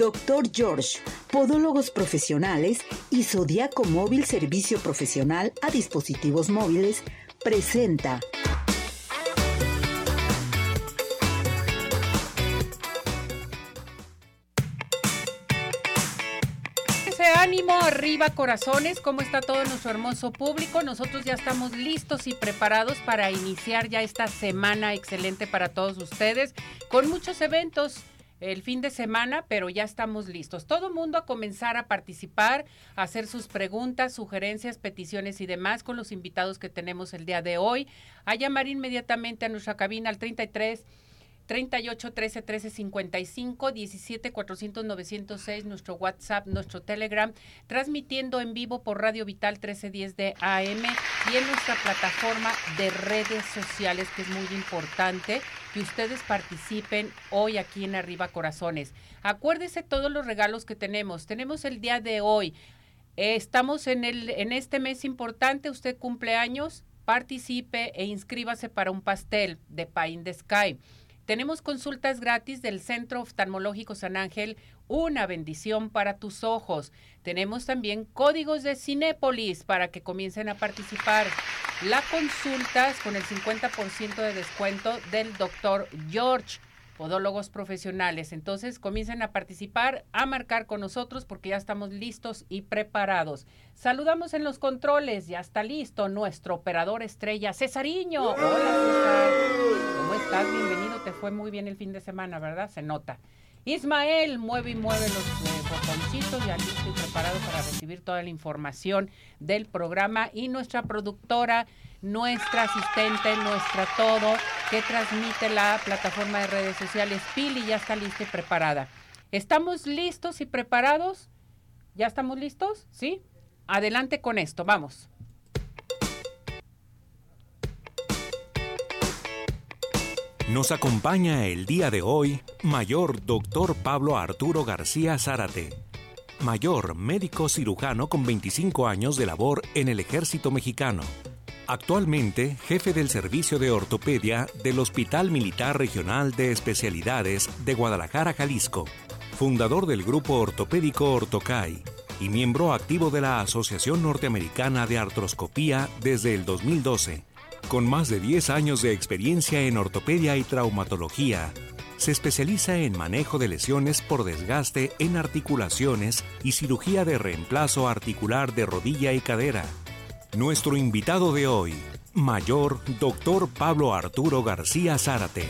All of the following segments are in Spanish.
Doctor George, Podólogos Profesionales y Zodiaco Móvil Servicio Profesional a Dispositivos Móviles, presenta. Ese ánimo arriba corazones, ¿cómo está todo nuestro hermoso público? Nosotros ya estamos listos y preparados para iniciar ya esta semana excelente para todos ustedes con muchos eventos el fin de semana, pero ya estamos listos. Todo mundo a comenzar a participar, a hacer sus preguntas, sugerencias, peticiones y demás con los invitados que tenemos el día de hoy. A llamar inmediatamente a nuestra cabina al 33 38 13 13 55 17 400 906 nuestro WhatsApp, nuestro Telegram, transmitiendo en vivo por Radio Vital 1310 de AM y en nuestra plataforma de redes sociales que es muy importante que ustedes participen hoy aquí en Arriba Corazones. Acuérdese todos los regalos que tenemos. Tenemos el día de hoy. estamos en el en este mes importante, usted cumple años, participe e inscríbase para un pastel de in the Sky. Tenemos consultas gratis del Centro Oftalmológico San Ángel, una bendición para tus ojos. Tenemos también códigos de Cinépolis para que comiencen a participar. La consultas con el 50% de descuento del doctor George podólogos profesionales. Entonces comiencen a participar, a marcar con nosotros porque ya estamos listos y preparados. Saludamos en los controles, ya está listo nuestro operador estrella, Cesariño. Hola César, ¿cómo estás? Bienvenido, te fue muy bien el fin de semana, ¿verdad? Se nota. Ismael mueve y mueve los eh, botoncitos, ya listo y preparado para recibir toda la información del programa y nuestra productora nuestra asistente, nuestra todo, que transmite la plataforma de redes sociales. Pili ya está lista y preparada. ¿Estamos listos y preparados? ¿Ya estamos listos? ¿Sí? Adelante con esto, vamos. Nos acompaña el día de hoy Mayor Doctor Pablo Arturo García Zárate. Mayor médico cirujano con 25 años de labor en el ejército mexicano Actualmente, jefe del servicio de ortopedia del Hospital Militar Regional de Especialidades de Guadalajara, Jalisco, fundador del grupo ortopédico Ortocay y miembro activo de la Asociación Norteamericana de Artroscopía desde el 2012. Con más de 10 años de experiencia en ortopedia y traumatología, se especializa en manejo de lesiones por desgaste en articulaciones y cirugía de reemplazo articular de rodilla y cadera nuestro invitado de hoy, Mayor Dr. Pablo Arturo García Zárate.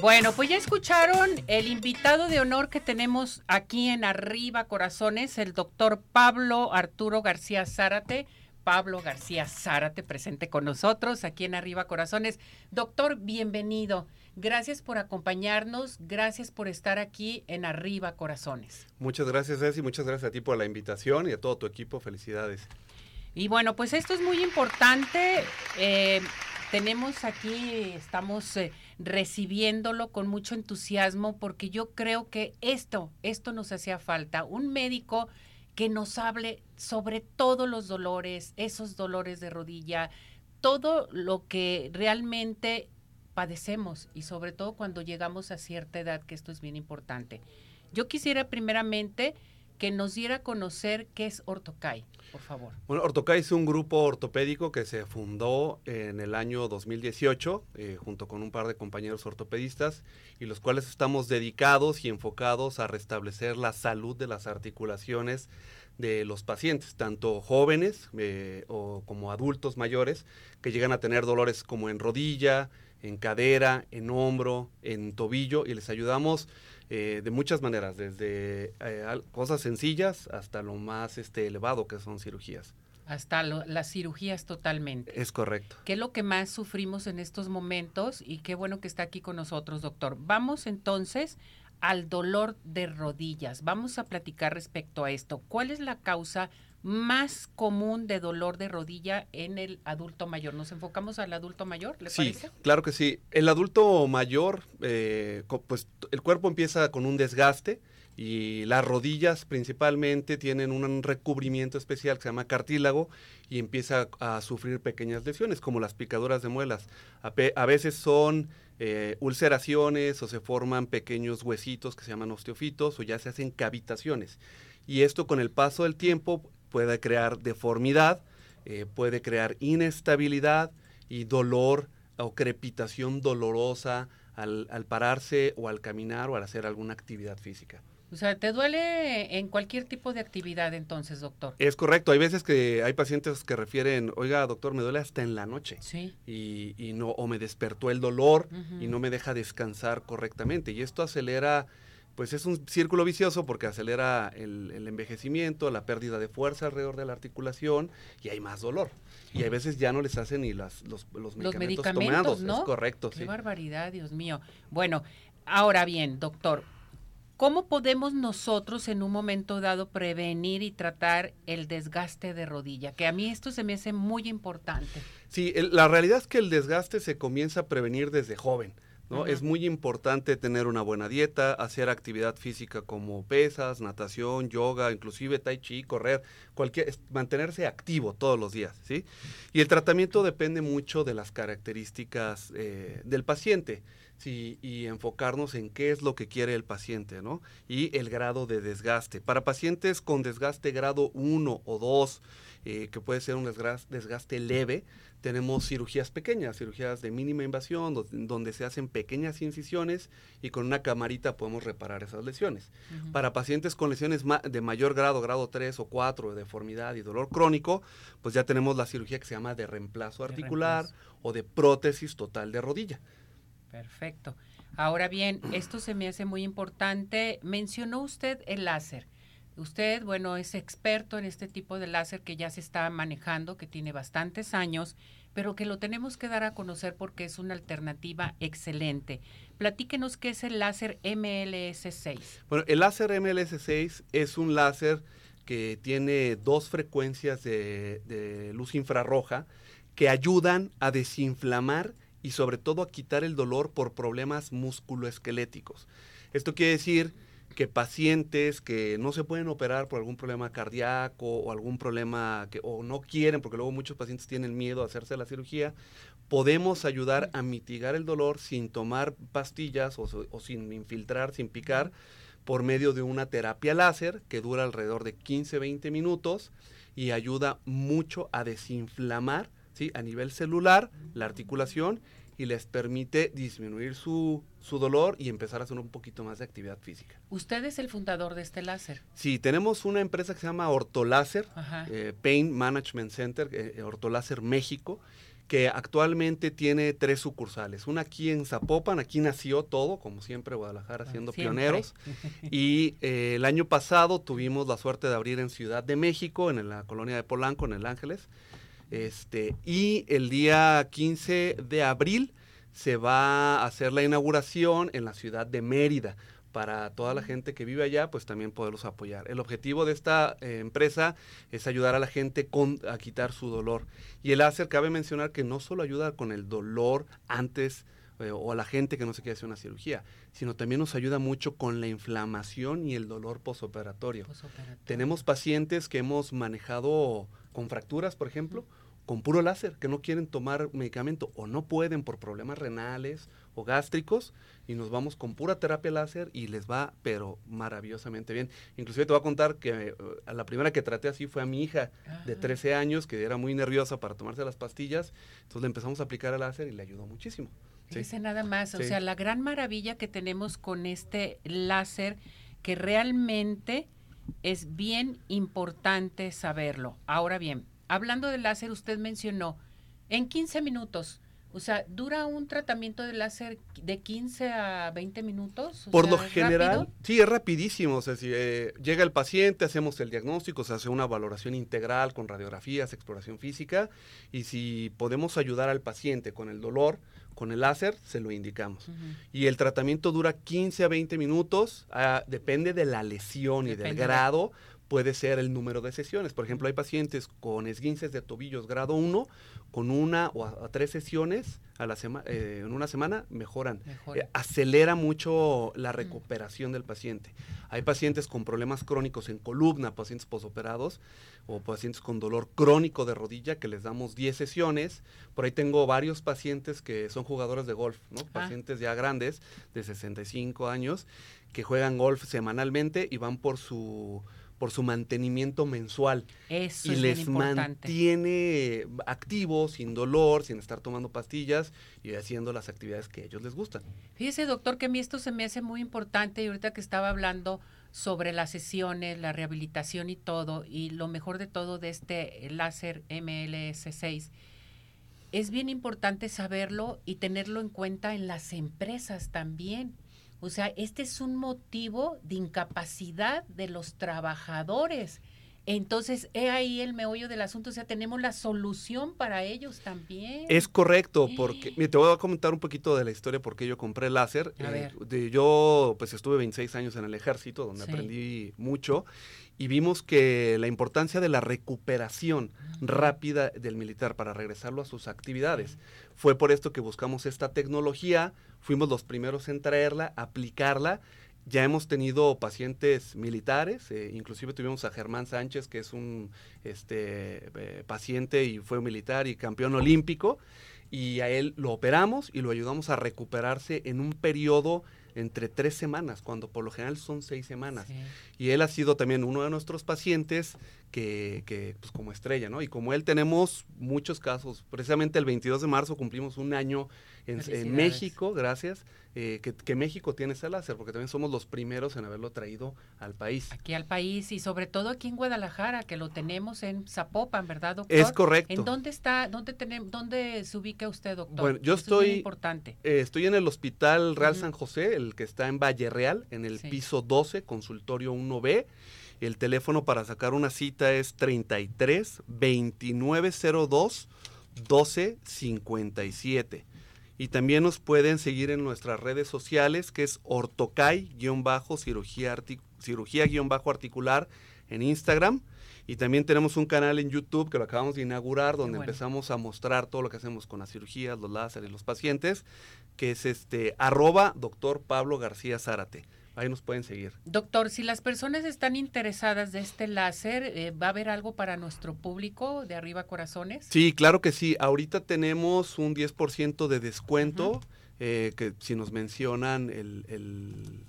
Bueno, pues ya escucharon el invitado de honor que tenemos aquí en Arriba Corazones, el doctor Pablo Arturo García Zárate. Pablo García Zárate presente con nosotros aquí en Arriba Corazones. Doctor, bienvenido. Gracias por acompañarnos, gracias por estar aquí en Arriba Corazones. Muchas gracias, Ceci, muchas gracias a ti por la invitación y a todo tu equipo. Felicidades. Y bueno, pues esto es muy importante. Eh, tenemos aquí, estamos eh, recibiéndolo con mucho entusiasmo porque yo creo que esto, esto nos hacía falta, un médico que nos hable sobre todos los dolores, esos dolores de rodilla, todo lo que realmente padecemos y sobre todo cuando llegamos a cierta edad, que esto es bien importante. Yo quisiera primeramente que nos diera a conocer qué es Ortocay, por favor. Bueno, Ortocay es un grupo ortopédico que se fundó en el año 2018 eh, junto con un par de compañeros ortopedistas y los cuales estamos dedicados y enfocados a restablecer la salud de las articulaciones de los pacientes, tanto jóvenes eh, o como adultos mayores que llegan a tener dolores como en rodilla, en cadera, en hombro, en tobillo y les ayudamos eh, de muchas maneras, desde eh, cosas sencillas hasta lo más este, elevado que son cirugías. Hasta las cirugías totalmente. Es correcto. ¿Qué es lo que más sufrimos en estos momentos? Y qué bueno que está aquí con nosotros, doctor. Vamos entonces al dolor de rodillas. Vamos a platicar respecto a esto. ¿Cuál es la causa más común de dolor de rodilla en el adulto mayor. ¿Nos enfocamos al adulto mayor? ¿Le sí, claro que sí. El adulto mayor, eh, pues el cuerpo empieza con un desgaste y las rodillas principalmente tienen un recubrimiento especial que se llama cartílago y empieza a, sufrir pequeñas lesiones como las picaduras de muelas. A, veces son eh, ulceraciones o se forman pequeños huesitos que se llaman osteofitos o ya se hacen cavitaciones. Y esto con el paso del tiempo puede crear deformidad, eh, puede crear inestabilidad y dolor o crepitación dolorosa al, al pararse o al caminar o al hacer alguna actividad física. O sea, ¿te duele en cualquier tipo de actividad entonces, doctor? Es correcto. Hay veces que hay pacientes que refieren, oiga, doctor, me duele hasta en la noche. Sí. Y, y no, o me despertó el dolor y no me deja descansar correctamente. Y esto acelera, pues es un círculo vicioso porque acelera el, envejecimiento, la pérdida de fuerza alrededor de la articulación y hay más dolor. Y hay veces ya no les hacen ni las, los, los, los medicamentos, tomados. ¿no? Es correcto, Qué barbaridad, Dios mío. Bueno, ahora bien, doctor, ¿Cómo podemos nosotros en un momento dado prevenir y tratar el desgaste de rodilla? Que a mí esto se me hace muy importante. Sí, la realidad es que el desgaste se comienza a prevenir desde joven. ¿No? Es muy importante tener una buena dieta, hacer actividad física como pesas, natación, yoga, inclusive tai chi, correr, cualquier, mantenerse activo todos los días, ¿sí? Y el tratamiento depende mucho de las características eh, del paciente y enfocarnos en qué es lo que quiere el paciente, ¿no? Y el grado de desgaste. Para pacientes con desgaste grado 1 o 2, eh, que puede ser un desgaste, leve, tenemos cirugías pequeñas, cirugías de mínima invasión, donde, se hacen pequeñas incisiones y con una camarita podemos reparar esas lesiones. Para pacientes con lesiones de mayor grado, grado 3 o 4, de deformidad y dolor crónico, pues ya tenemos la cirugía que se llama de reemplazo articular o de prótesis total de rodilla. Perfecto. Ahora bien, esto se me hace muy importante. Mencionó usted el láser. Usted, bueno, es experto en este tipo de láser que ya se está manejando, que tiene bastantes años, pero que lo tenemos que dar a conocer porque es una alternativa excelente. Platíquenos qué es el láser MLS6. Bueno, el láser MLS6 es un láser que tiene dos frecuencias de, de luz infrarroja que ayudan a desinflamar y sobre todo a quitar el dolor por problemas musculoesqueléticos. Esto quiere decir que pacientes que no se pueden operar por algún problema cardíaco o algún problema que o no quieren, porque luego muchos pacientes tienen miedo a hacerse la cirugía, podemos ayudar a mitigar el dolor sin tomar pastillas o, o sin infiltrar, sin picar, por medio de una terapia láser que dura alrededor de 15-20 minutos y ayuda mucho a desinflamar a nivel celular, la articulación, y les permite disminuir su, su, dolor y empezar a hacer un poquito más de actividad física. ¿Usted es el fundador de este láser? Sí, tenemos una empresa que se llama Ortoláser, eh, Pain Management Center, eh, eh, Ortoláser México, que actualmente tiene tres sucursales. Una aquí en Zapopan, aquí nació todo, como siempre Guadalajara siendo pioneros. Y el año pasado tuvimos la suerte de abrir en Ciudad de México, en la colonia de Polanco, en El Ángeles. Este, y el día 15 de abril se va a hacer la inauguración en la ciudad de Mérida. Para toda la gente que vive allá, pues también poderlos apoyar. El objetivo de esta eh, empresa es ayudar a la gente con, a quitar su dolor. Y el láser, cabe mencionar que no solo ayuda con el dolor antes eh, o a la gente que no se quiere hacer una cirugía, sino también nos ayuda mucho con la inflamación y el dolor posoperatorio. Tenemos pacientes que hemos manejado con fracturas, por ejemplo, con puro láser, que no quieren tomar medicamento o no pueden por problemas renales o gástricos y nos vamos con pura terapia láser y les va pero maravillosamente bien. Inclusive te voy a contar que eh, a la primera que traté así fue a mi hija de 13 años que era muy nerviosa para tomarse las pastillas, entonces le empezamos a aplicar el láser y le ayudó muchísimo. Dice nada más, o sea, la gran maravilla que tenemos con este láser que realmente es bien importante saberlo. Ahora bien, hablando del láser, usted mencionó en 15 minutos. O sea, ¿dura un tratamiento de láser de 15 a 20 minutos? Por lo general, sí, es rapidísimo. O sea, si eh, llega el paciente, hacemos el diagnóstico, se hace una valoración integral con radiografías, exploración física, y si podemos ayudar al paciente con el dolor, con el láser, se lo indicamos. Y el tratamiento dura 15 a 20 minutos, ah, depende de la lesión y del grado, puede ser el número de sesiones. Por ejemplo, hay pacientes con esguinces de tobillos grado 1, con una o a, tres sesiones a la eh, en una semana mejoran. Eh, acelera mucho la recuperación del paciente. Hay pacientes con problemas crónicos en columna, pacientes posoperados o pacientes con dolor crónico de rodilla que les damos 10 sesiones. Por ahí tengo varios pacientes que son jugadores de golf, ¿no? Ah. Pacientes ya grandes de 65 años que juegan golf semanalmente y van por su por su mantenimiento mensual. Eso y les mantiene activos, sin dolor, sin estar tomando pastillas y haciendo las actividades que a ellos les gustan. Fíjese, doctor, que a mí esto se me hace muy importante y ahorita que estaba hablando sobre las sesiones, la rehabilitación y todo, y lo mejor de todo de este láser MLS6, es bien importante saberlo y tenerlo en cuenta en las empresas también o sea, este es un motivo de incapacidad de los trabajadores. Entonces, he ahí el meollo del asunto, o sea, tenemos la solución para ellos también. Es correcto, porque te voy a comentar un poquito de la historia por qué yo compré láser. Eh, de, yo pues estuve 26 años en el ejército, donde aprendí mucho, y vimos que la importancia de la recuperación rápida del militar para regresarlo a sus actividades. Fue por esto que buscamos esta tecnología, fuimos los primeros en traerla, aplicarla. Ya hemos tenido pacientes militares, eh, inclusive tuvimos a Germán Sánchez, que es un este, eh, paciente y fue militar y campeón olímpico, y a él lo operamos y lo ayudamos a recuperarse en un periodo entre tres semanas, cuando por lo general son seis semanas. Y él ha sido también uno de nuestros pacientes que, que, pues como estrella, ¿no? Y como él tenemos muchos casos, precisamente el 22 de marzo cumplimos un año en, México, gracias, eh, que, México tiene ese láser, porque también somos los primeros en haberlo traído al país. Aquí al país y sobre todo aquí en Guadalajara, que lo tenemos en Zapopan, ¿verdad, doctor? Es correcto. ¿En dónde está, dónde tenemos, dónde se ubica usted, doctor? Bueno, yo estoy, importante. Eh, estoy en el Hospital Real San José, el que está en Valle Real, en el piso 12, consultorio 1B. El teléfono para sacar una cita es 33 2902 1257. Y también nos pueden seguir en nuestras redes sociales, que es ortocay-cirugía articular en Instagram. Y también tenemos un canal en YouTube que lo acabamos de inaugurar, donde empezamos a mostrar todo lo que hacemos con las cirugías, los láseres y los pacientes, que es este arroba doctor Pablo García Zárate. Ahí nos pueden seguir. Doctor, si las personas están interesadas de este láser, eh, ¿va a haber algo para nuestro público de Arriba Corazones? Sí, claro que sí. Ahorita tenemos un 10% de descuento, eh, que si nos mencionan el...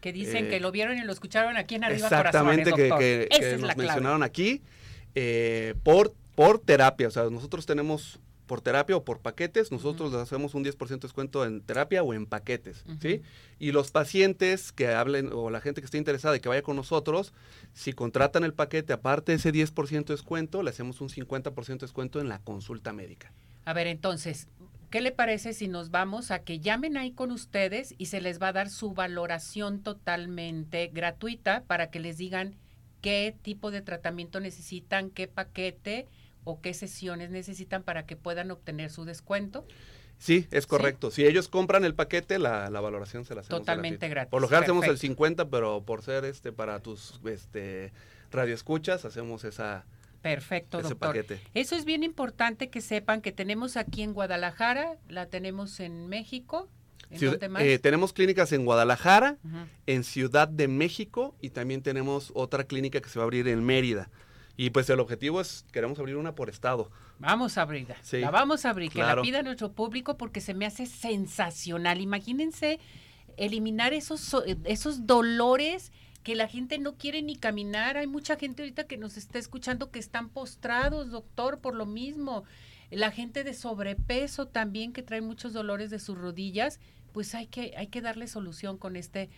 que dicen que eh, lo vieron y lo escucharon aquí en Arriba Corazones, doctor. que, que, nos mencionaron aquí, por, por terapia. O sea, nosotros tenemos por terapia o por paquetes, nosotros les hacemos un 10% de descuento en terapia o en paquetes, ¿sí? Y los pacientes que hablen o la gente que esté interesada y que vaya con nosotros, si contratan el paquete, aparte de ese 10% de descuento, le hacemos un 50% de descuento en la consulta médica. A ver, entonces, ¿qué le parece si nos vamos a que llamen ahí con ustedes y se les va a dar su valoración totalmente gratuita para que les digan qué tipo de tratamiento necesitan, qué paquete? O qué sesiones necesitan para que puedan obtener su descuento. Sí, es correcto. Si ellos compran el paquete, la, valoración se la hacemos Totalmente gratis. Por lo general hacemos el 50, pero por ser este para tus este radioescuchas hacemos esa Perfecto, doctor. Eso es bien importante que sepan que tenemos aquí en Guadalajara, la tenemos en México. ¿En más? Eh, tenemos clínicas en Guadalajara, en Ciudad de México y también tenemos otra clínica que se va a abrir en Mérida. Y pues el objetivo es, queremos abrir una por estado. Vamos a abrirla. la vamos a abrir, que la pida nuestro público porque se me hace sensacional. Imagínense eliminar esos, esos dolores que la gente no quiere ni caminar. Hay mucha gente ahorita que nos está escuchando que están postrados, doctor, por lo mismo. La gente de sobrepeso también que trae muchos dolores de sus rodillas pues hay que, hay que darle solución con este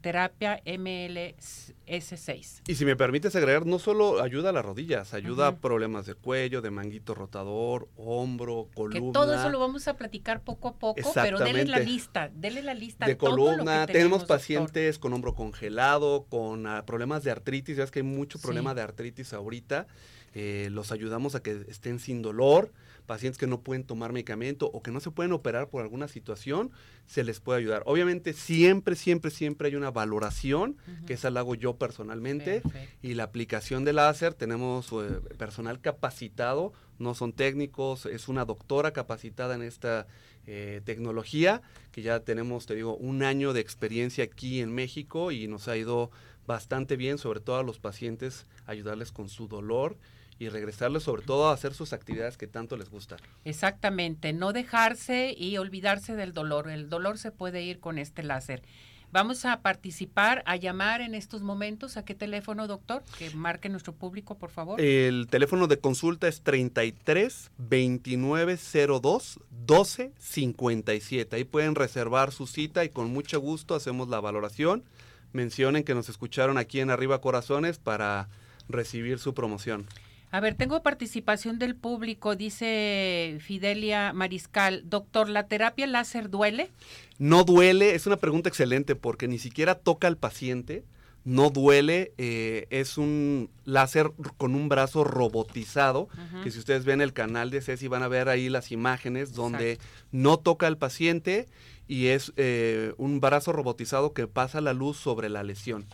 terapia MLS6. Y si me permites agregar, no solo ayuda a las rodillas, ayuda a problemas de cuello, de manguito rotador, hombro, columna. Que todo eso lo vamos a platicar poco a poco, pero denle la lista, denle la lista. De columna, tenemos, pacientes con hombro congelado, con ah, problemas de artritis, ya es que hay mucho problema de artritis ahorita, eh, los ayudamos a que estén sin dolor pacientes que no pueden tomar medicamento o que no se pueden operar por alguna situación, se les puede ayudar. Obviamente siempre, siempre, siempre hay una valoración, que esa la hago yo personalmente, y la aplicación de láser, tenemos eh, personal capacitado, no son técnicos, es una doctora capacitada en esta eh, tecnología, que ya tenemos, te digo, un año de experiencia aquí en México y nos ha ido bastante bien, sobre todo a los pacientes, ayudarles con su dolor y regresarles sobre todo a hacer sus actividades que tanto les gusta. Exactamente, no dejarse y olvidarse del dolor. El dolor se puede ir con este láser. Vamos a participar, a llamar en estos momentos. ¿A qué teléfono, doctor? Que marque nuestro público, por favor. El teléfono de consulta es 33 2902 12 57. Ahí pueden reservar su cita y con mucho gusto hacemos la valoración. Mencionen que nos escucharon aquí en Arriba Corazones para recibir su promoción. A ver, tengo participación del público, dice Fidelia Mariscal. Doctor, ¿la terapia láser duele? No duele, es una pregunta excelente porque ni siquiera toca al paciente, no duele, eh, es un láser con un brazo robotizado, que si ustedes ven el canal de Ceci van a ver ahí las imágenes donde no toca al paciente y es eh, un brazo robotizado que pasa la luz sobre la lesión.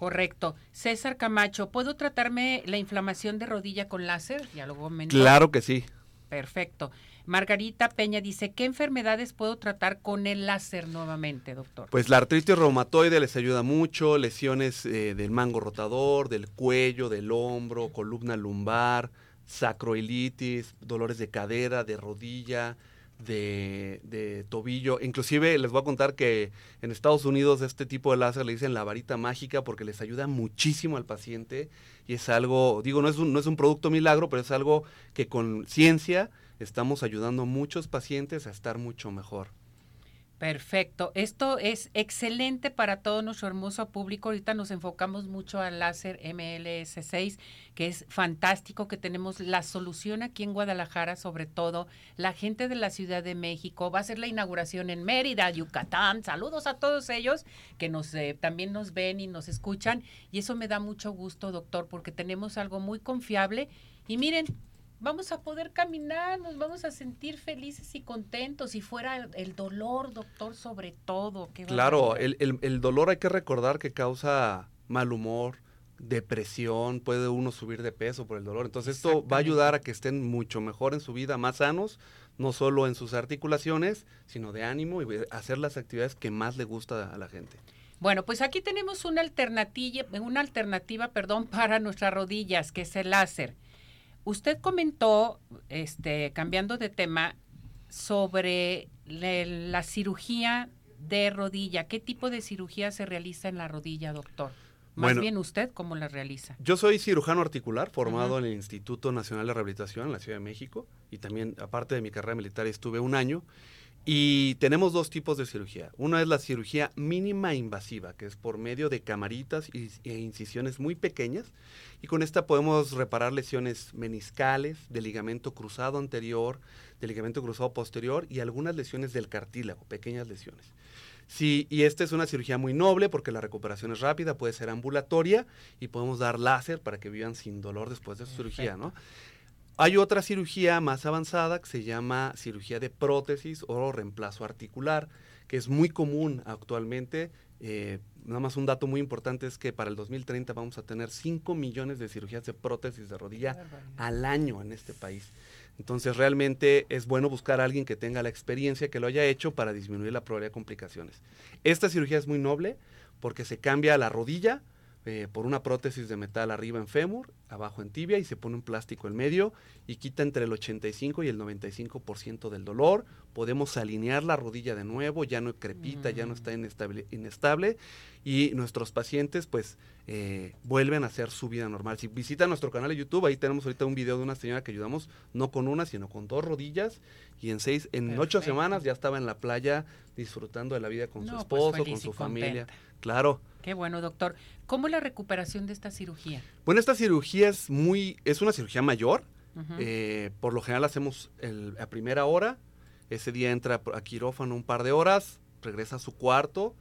Correcto. César Camacho, ¿puedo tratarme la inflamación de rodilla con láser? Ya lo Claro que sí. Perfecto. Margarita Peña dice, ¿qué enfermedades puedo tratar con el láser nuevamente, doctor? Pues la artritis reumatoide les ayuda mucho, lesiones eh, del mango rotador, del cuello, del hombro, columna lumbar, sacroilitis, dolores de cadera, de rodilla, de, tobillo. Inclusive les voy a contar que en Estados Unidos este tipo de láser le dicen la varita mágica porque les ayuda muchísimo al paciente y es algo, digo, no es un, no es un producto milagro, pero es algo que con ciencia estamos ayudando a muchos pacientes a estar mucho mejor. Perfecto. Esto es excelente para todo nuestro hermoso público. Ahorita nos enfocamos mucho al láser MLS6, que es fantástico, que tenemos la solución aquí en Guadalajara, sobre todo la gente de la Ciudad de México. Va a ser la inauguración en Mérida, Yucatán. Saludos a todos ellos que nos eh, también nos ven y nos escuchan. Y eso me da mucho gusto, doctor, porque tenemos algo muy confiable. Y miren, vamos a poder caminar, nos vamos a sentir felices y contentos. Y fuera el, dolor, doctor, sobre todo. claro, el, el, dolor hay que recordar que causa mal humor, depresión, puede uno subir de peso por el dolor. Entonces esto va a ayudar a que estén mucho mejor en su vida, más sanos, no solo en sus articulaciones, sino de ánimo y hacer las actividades que más le gusta a la gente. Bueno, pues aquí tenemos una alternativa, una alternativa, perdón, para nuestras rodillas, que es el láser. Usted comentó, este, cambiando de tema, sobre la cirugía de rodilla. ¿Qué tipo de cirugía se realiza en la rodilla, doctor? Más bien usted, ¿cómo la realiza? Yo soy cirujano articular, formado en el Instituto Nacional de Rehabilitación en la Ciudad de México y también, aparte de mi carrera militar, estuve un año y tenemos dos tipos de cirugía. Una es la cirugía mínima invasiva, que es por medio de camaritas e incisiones muy pequeñas. Y con esta podemos reparar lesiones meniscales, de ligamento cruzado anterior, de ligamento cruzado posterior y algunas lesiones del cartílago, pequeñas lesiones. Sí, y esta es una cirugía muy noble porque la recuperación es rápida, puede ser ambulatoria y podemos dar láser para que vivan sin dolor después de su cirugía, ¿no? Hay otra cirugía más avanzada que se llama cirugía de prótesis o reemplazo articular, que es muy común actualmente. Eh, nada más un dato muy importante es que para el 2030 vamos a tener 5 millones de cirugías de prótesis de rodilla al año en este país. Entonces realmente es bueno buscar a alguien que tenga la experiencia, que lo haya hecho para disminuir la probabilidad de complicaciones. Esta cirugía es muy noble porque se cambia la rodilla, eh, por una prótesis de metal arriba en fémur, abajo en tibia y se pone un plástico en medio y quita entre el 85 y el 95% del dolor. Podemos alinear la rodilla de nuevo, ya no crepita, ya no está mm. inestable, inestable y nuestros pacientes pues eh, vuelven a hacer su vida normal. Si visitan nuestro canal de YouTube, ahí tenemos ahorita un video de una señora que ayudamos no con una, sino con dos rodillas y en seis, en ocho semanas ya estaba en la playa disfrutando de la vida con su pues, esposo, con su familia. Claro. Qué bueno, doctor. ¿Cómo es la recuperación de esta cirugía? Bueno, esta cirugía es muy, es una cirugía mayor. Eh, por lo general hacemos el, a primera hora. Ese día entra a quirófano un par de horas, regresa a su cuarto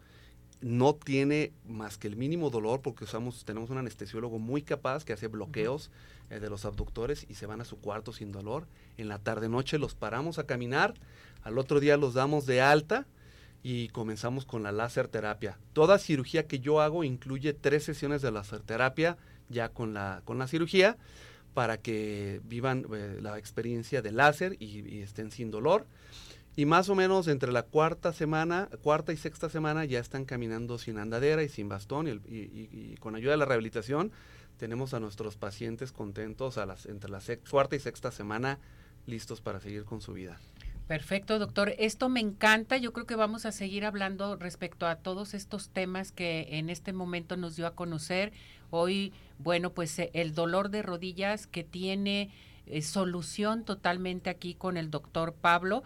no tiene más que el mínimo dolor porque usamos, tenemos un anestesiólogo muy capaz que hace bloqueos eh, de los abductores y se van a su cuarto sin dolor. En la tarde-noche los paramos a caminar, al otro día los damos de alta y comenzamos con la láser terapia. Toda cirugía que yo hago incluye tres sesiones de láser terapia ya con la, con la cirugía para que vivan eh, la experiencia de láser y, estén sin dolor. Y más o menos entre la cuarta semana, cuarta y sexta semana ya están caminando sin andadera y sin bastón y, con ayuda de la rehabilitación tenemos a nuestros pacientes contentos entre la cuarta y sexta semana listos para seguir con su vida. Perfecto, doctor. Esto me encanta. Yo creo que vamos a seguir hablando respecto a todos estos temas que en este momento nos dio a conocer. Hoy, bueno, pues eh, el dolor de rodillas que tiene eh, solución totalmente aquí con el doctor Pablo.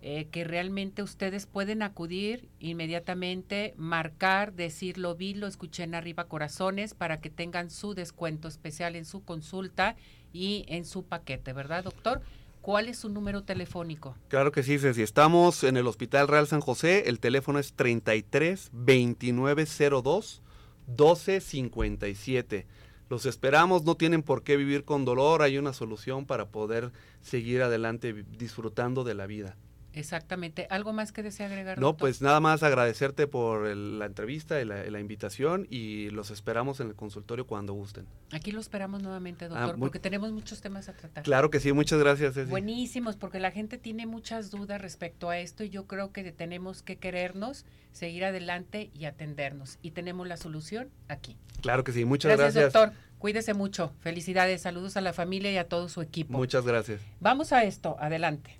Eh, que realmente ustedes pueden acudir inmediatamente, marcar, decir lo vi, lo escuché en arriba corazones para que tengan su descuento especial en su consulta y en su paquete, ¿verdad, doctor? ¿Cuál es su número telefónico? Claro que sí, si Estamos en el Hospital Real San José. El teléfono es 33 2902 1257. Los esperamos, no tienen por qué vivir con dolor, hay una solución para poder seguir adelante disfrutando de la vida. Exactamente. ¿Algo más que desea agregar? No, pues nada más agradecerte por la entrevista y la, invitación y los esperamos en el consultorio cuando gusten. Aquí lo esperamos nuevamente, ah, doctor, porque tenemos muchos temas a tratar. Claro que sí, muchas gracias. Buenísimos, porque la gente tiene muchas dudas respecto a esto y yo creo que tenemos que querernos, seguir adelante y atendernos. Y tenemos la solución aquí. Claro que sí, muchas gracias. Gracias, doctor. Cuídese mucho. Felicidades, saludos a la familia y a todo su equipo. Muchas gracias. Vamos a esto, adelante.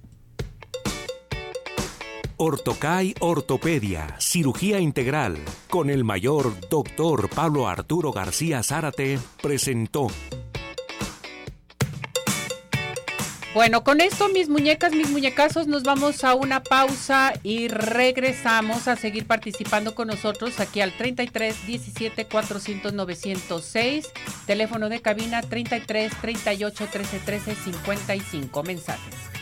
Ortocay Ortopedia, Cirugía Integral, con el mayor doctor Pablo Arturo García Zárate, presentó. Bueno, con esto, mis muñecas, mis muñecazos, nos vamos a una pausa y regresamos a seguir participando con nosotros aquí al 33 17 400 906, teléfono de cabina 33 38 13 13 55. Mensajes.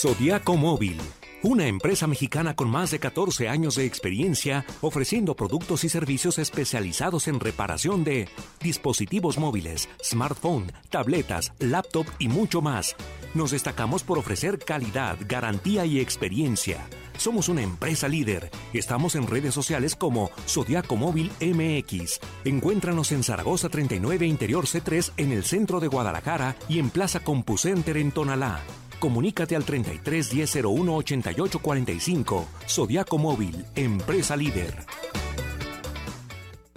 Zodiaco Móvil, una empresa mexicana con más de 14 años de experiencia ofreciendo productos y servicios especializados en reparación de dispositivos móviles, smartphone, tabletas, laptop y mucho más. Nos destacamos por ofrecer calidad, garantía y experiencia. Somos una empresa líder. Estamos en redes sociales como Zodiaco Móvil MX. Encuéntranos en Zaragoza 39 Interior C3 en el centro de Guadalajara y en Plaza Compucenter en Tonalá. Comunícate al 33 1001 88 45. Zodiaco Móvil, empresa líder.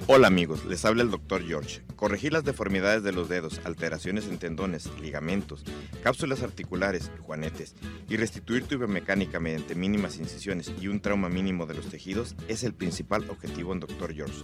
Hola amigos, les habla el Dr. George. Corregir las deformidades de los dedos, alteraciones en tendones, ligamentos, cápsulas articulares, juanetes y restituir tu biomecánica mediante mínimas incisiones y un trauma mínimo de los tejidos es el principal objetivo en Dr. George.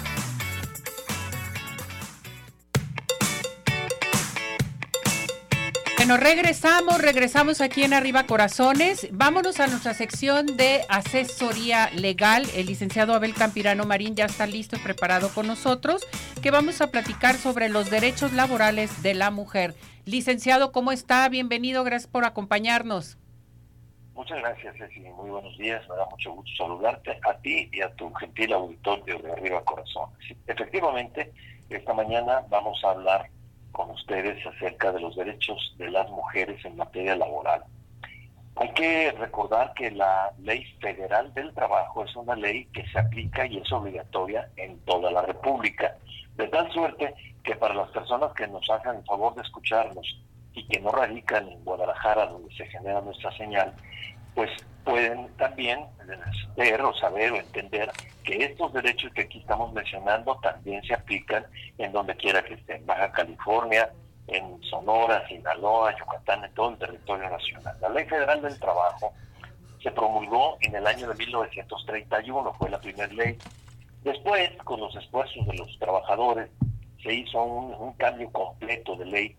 Bueno, regresamos, regresamos aquí en Arriba Corazones. Vámonos a nuestra sección de asesoría legal. El licenciado Abel Campirano Marín ya está listo y preparado con nosotros, que vamos a platicar sobre los derechos laborales de la mujer. Licenciado, ¿cómo está? Bienvenido, gracias por acompañarnos. Muchas gracias, Ceci. Muy buenos días. Me da mucho gusto saludarte a ti y a tu gentil auditorio de Arriba Corazones. Efectivamente, esta mañana vamos a hablar con ustedes acerca de los derechos de las mujeres en materia laboral. Hay que recordar que la Ley Federal del Trabajo es una ley que se aplica y es obligatoria en toda la República, de tal suerte que para las personas que nos hagan el favor de escucharnos y que no radican en Guadalajara, donde se genera nuestra señal, pues pueden también ver o saber o entender que estos derechos que aquí estamos mencionando también se aplican en donde quiera que estén, en Baja California, en Sonora, Sinaloa, Yucatán, en todo el territorio nacional. La Ley Federal del Trabajo se promulgó en el año de 1931, fue la primera ley. Después, con los esfuerzos de los trabajadores, se hizo un, cambio completo de ley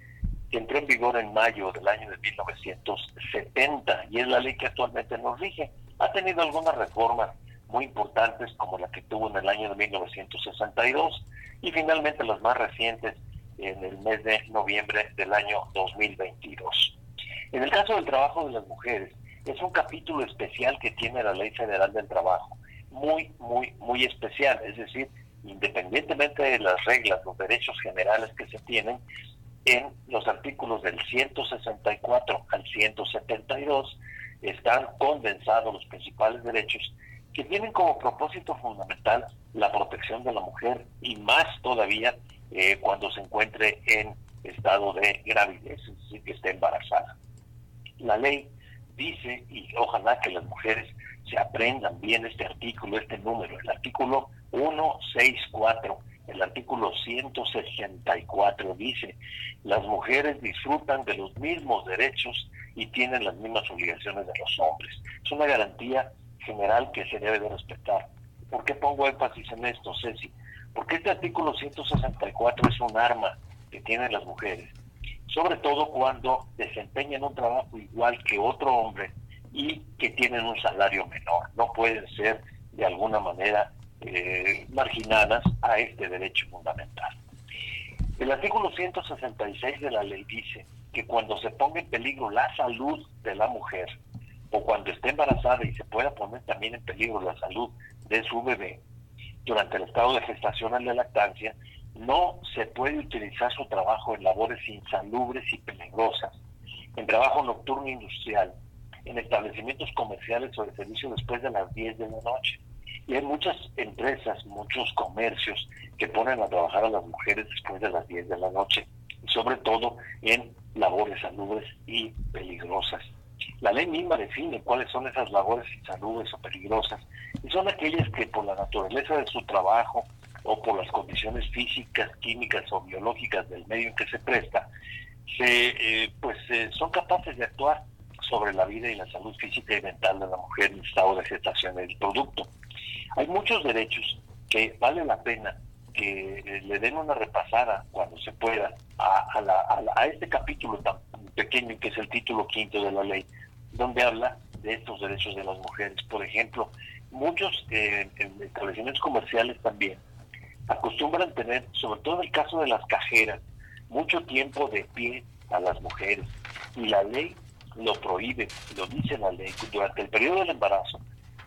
entró en vigor en mayo del año de 1970 y es la ley que actualmente nos rige. Ha tenido algunas reformas muy importantes como la que tuvo en el año de 1962 y finalmente las más recientes en el mes de noviembre del año 2022. En el caso del trabajo de las mujeres, es un capítulo especial que tiene la Ley Federal del Trabajo, muy, muy, muy especial, es decir, independientemente de las reglas, los derechos generales que se tienen, en los artículos del 164 al 172 están condensados los principales derechos que tienen como propósito fundamental la protección de la mujer y más todavía eh, cuando se encuentre en estado de gravidez, es decir, que esté embarazada. La ley dice, y ojalá que las mujeres se aprendan bien este artículo, este número, el artículo 164 el artículo 164 dice, las mujeres disfrutan de los mismos derechos y tienen las mismas obligaciones de los hombres. Es una garantía general que se debe de respetar. ¿Por qué pongo énfasis en esto, Ceci? Porque este artículo 164 es un arma que tienen las mujeres, sobre todo cuando desempeñan un trabajo igual que otro hombre y que tienen un salario menor. No pueden ser de alguna manera eh, marginadas a este derecho fundamental. El artículo 166 de la ley dice que cuando se ponga en peligro la salud de la mujer o cuando esté embarazada y se pueda poner también en peligro la salud de su bebé durante el estado de gestación y de lactancia, no se puede utilizar su trabajo en labores insalubres y peligrosas, en trabajo nocturno industrial, en establecimientos comerciales o de servicio después de las 10 de la noche y hay muchas empresas, muchos comercios que ponen a trabajar a las mujeres después de las 10 de la noche, sobre todo en labores salubres y peligrosas. La ley misma define cuáles son esas labores insalubres o peligrosas, y son aquellas que por la naturaleza de su trabajo o por las condiciones físicas, químicas o biológicas del medio en que se presta, se, eh, pues eh, son capaces de actuar sobre la vida y la salud física y mental de la mujer en estado de gestación del producto. Hay muchos derechos que vale la pena que le den una repasada cuando se pueda a, este capítulo tan pequeño que es el título quinto de la ley, donde habla de estos derechos de las mujeres. Por ejemplo, muchos eh, establecimientos comerciales también acostumbran tener, sobre todo en el caso de las cajeras, mucho tiempo de pie a las mujeres. Y la ley lo prohíbe, lo dice la ley, durante el periodo del embarazo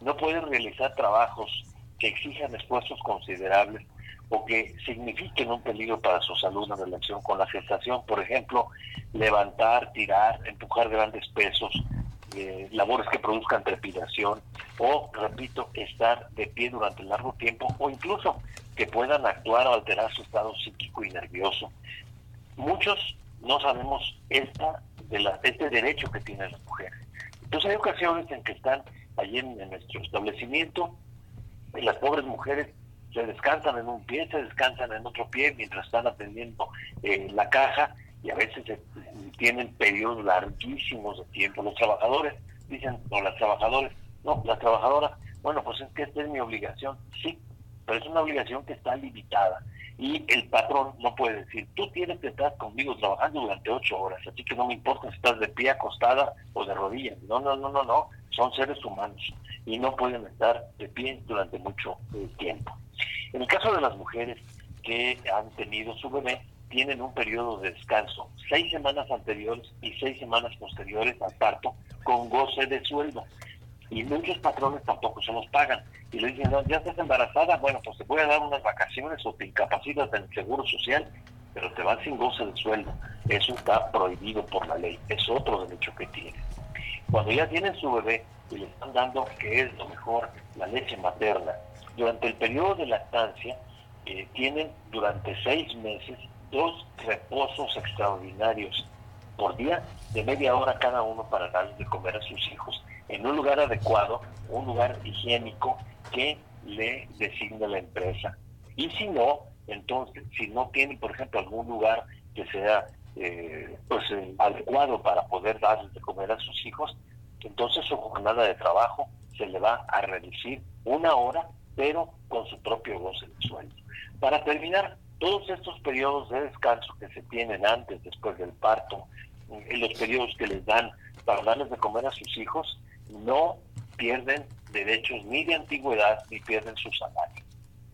no pueden realizar trabajos que exijan esfuerzos considerables o que signifiquen un peligro para su salud en relación con la gestación. Por ejemplo, levantar, tirar, empujar grandes pesos, eh, labores que produzcan trepidación o, repito, estar de pie durante largo tiempo o incluso que puedan actuar o alterar su estado psíquico y nervioso. Muchos no sabemos esta de la, este derecho que tienen las mujeres Entonces hay ocasiones en que están allí en, nuestro establecimiento y las pobres mujeres se descansan en un pie, se descansan en otro pie mientras están atendiendo eh, la caja y a veces tienen periodos larguísimos de tiempo. Los trabajadores dicen, o las trabajadoras, no, las trabajadoras, bueno, pues es que esta es mi obligación, sí, pero es una obligación que está limitada y el patrón no puede decir, tú tienes que estar conmigo trabajando durante ocho horas, así que no me importa si estás de pie, acostada o de rodillas. No, no, no, no, no, son seres humanos y no pueden estar de pie durante mucho eh, tiempo. En el caso de las mujeres que han tenido su bebé, tienen un periodo de descanso, seis semanas anteriores y seis semanas posteriores al parto, con goce de sueldo. Y muchos patrones tampoco se los pagan y le dicen, no, ya estás embarazada, bueno, pues te voy a dar unas vacaciones o te incapacitas del seguro social, pero te vas sin goce de sueldo. Eso está prohibido por la ley, es otro derecho que tiene. Cuando ya tienen su bebé y le están dando, que es lo mejor, la leche materna, durante el periodo de lactancia, eh, tienen durante seis meses dos reposos extraordinarios por día de media hora cada uno para darles de comer a sus hijos en un lugar adecuado, un lugar higiénico que le designe la empresa. Y si no, entonces, si no tiene, por ejemplo, algún lugar que sea eh, pues eh, adecuado para poder darles de comer a sus hijos, entonces su jornada de trabajo se le va a reducir una hora, pero con su propio goce de sueldo. Para terminar, todos estos periodos de descanso que se tienen antes, después del parto, en los periodos que les dan para darles de comer a sus hijos, no pierden derechos ni de antigüedad ni pierden su salario.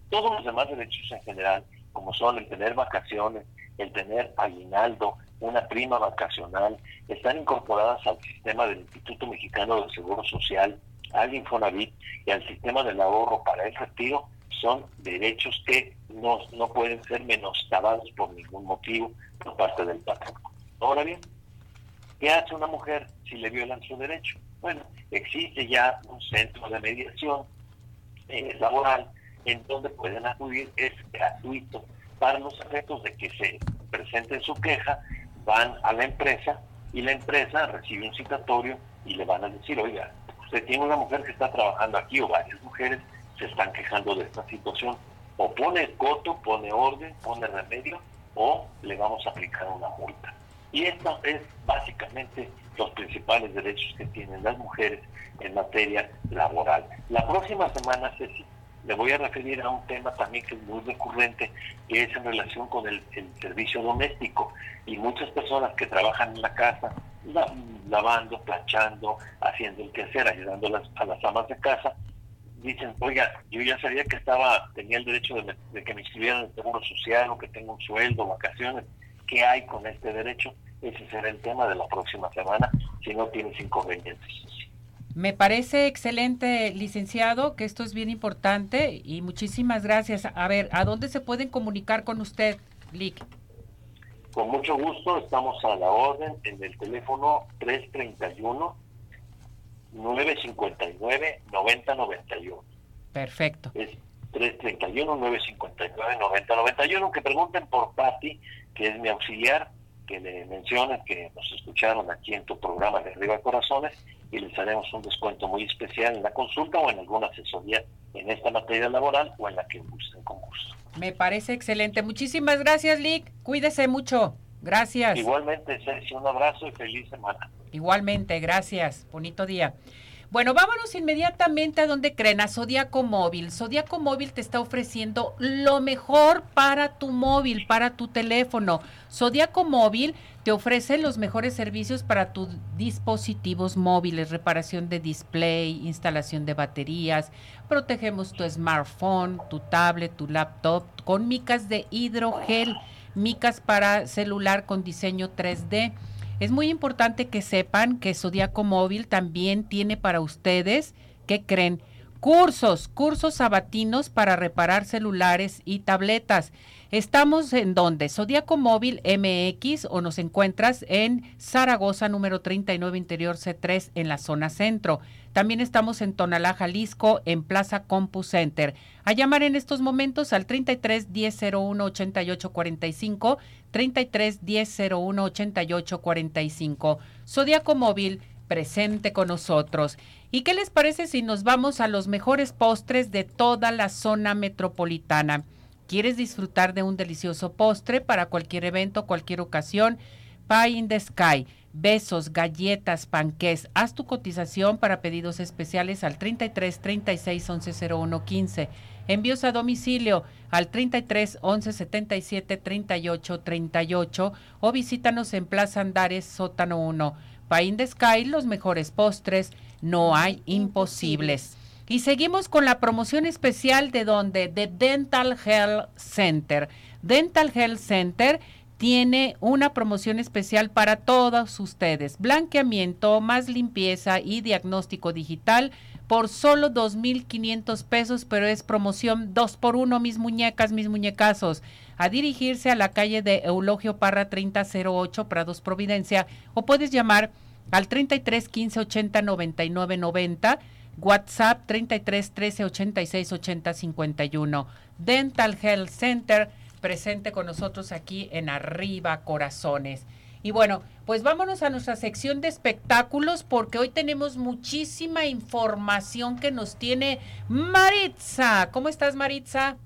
Todos los demás derechos en general, como son el tener vacaciones, el tener aguinaldo, una prima vacacional, están incorporadas al sistema del Instituto Mexicano de Seguro Social, al Infonavit y al sistema del ahorro para el retiro, son derechos que no, no pueden ser menoscabados por ningún motivo por parte del patrón. Ahora bien, ¿qué hace una mujer si le violan su derecho? Bueno, existe ya un centro de mediación eh, laboral en donde pueden acudir, es gratuito para los efectos de que se presente su queja, van a la empresa y la empresa recibe un citatorio y le van a decir, oiga, usted tiene una mujer que está trabajando aquí o varias mujeres se están quejando de esta situación. O pone coto, pone orden, pone remedio o le vamos a aplicar una multa. Y esto es básicamente los principales derechos que tienen las mujeres en materia laboral. La próxima semana, Ceci, le voy a referir a un tema también que es muy recurrente, que es en relación con el, servicio doméstico. Y muchas personas que trabajan en la casa, lavando, planchando, haciendo el quehacer, ayudando a las, a las amas de casa, dicen, oiga, yo ya sabía que estaba, tenía el derecho de, de que me inscribieran en el Seguro Social o que tengo un sueldo, vacaciones. ¿Qué hay con este derecho? Ese será el tema de la próxima semana, si no tienes inconvenientes. Me parece excelente, licenciado, que esto es bien importante y muchísimas gracias. A ver, ¿a dónde se pueden comunicar con usted, Lick? Con mucho gusto, estamos a la orden en el teléfono 331 959 9091. Perfecto. Es 331 959 9091. Que pregunten por Patti, que es mi auxiliar, que le mencionen que nos escucharon aquí en tu programa de Arriba Corazones y les haremos un descuento muy especial en la consulta o en alguna asesoría en esta materia laboral o en la que gusten con gusto. Me parece excelente. Muchísimas gracias, Lick. Cuídese mucho. Gracias. Igualmente, Sergio, un abrazo y feliz semana. Igualmente, gracias. Bonito día. Bueno, vámonos inmediatamente a donde creen, a Zodíaco Móvil. Zodíaco Móvil te está ofreciendo lo mejor para tu móvil, para tu teléfono. Zodíaco Móvil te ofrece los mejores servicios para tus dispositivos móviles, reparación de display, instalación de baterías, protegemos tu smartphone, tu tablet, tu laptop con micas de hidrogel, micas para celular con diseño 3D es muy importante que sepan que Zodiaco Móvil también tiene para ustedes, ¿qué creen? Cursos, cursos sabatinos para reparar celulares y tabletas. Estamos en donde? Zodíaco Móvil MX o nos encuentras en Zaragoza número 39 Interior C3 en la zona centro. También estamos en Tonalá, Jalisco, en Plaza Compu Center. A llamar en estos momentos al 33 1001 88 45, 33 1001 88 45. Zodíaco Móvil presente con nosotros. ¿Y qué les parece si nos vamos a los mejores postres de toda la zona metropolitana? ¿Quieres disfrutar de un delicioso postre para cualquier evento, cualquier ocasión? Pie in the Sky. Besos, galletas, panqués. Haz tu cotización para pedidos especiales al 33 36 11 01 15. Envíos a domicilio al 33 11 77 38 38 o visítanos en Plaza Andares, sótano 1. Pie in the Sky, los mejores postres. No hay imposibles. Y seguimos con la promoción especial de donde, de Dental Health Center. Dental Health Center tiene una promoción especial para todos ustedes. Blanqueamiento, más limpieza y diagnóstico digital por solo 2.500 pesos, pero es promoción 2 por 1, mis muñecas, mis muñecazos. A dirigirse a la calle de Eulogio Parra 3008, Prados Providencia, o puedes llamar al 33 15 80 99 90 WhatsApp 33 13 86 80 51. Dental Health Center presente con nosotros aquí en Arriba Corazones. Y bueno, pues vámonos a nuestra sección de espectáculos porque hoy tenemos muchísima información que nos tiene Maritza. ¿Cómo estás, Maritza?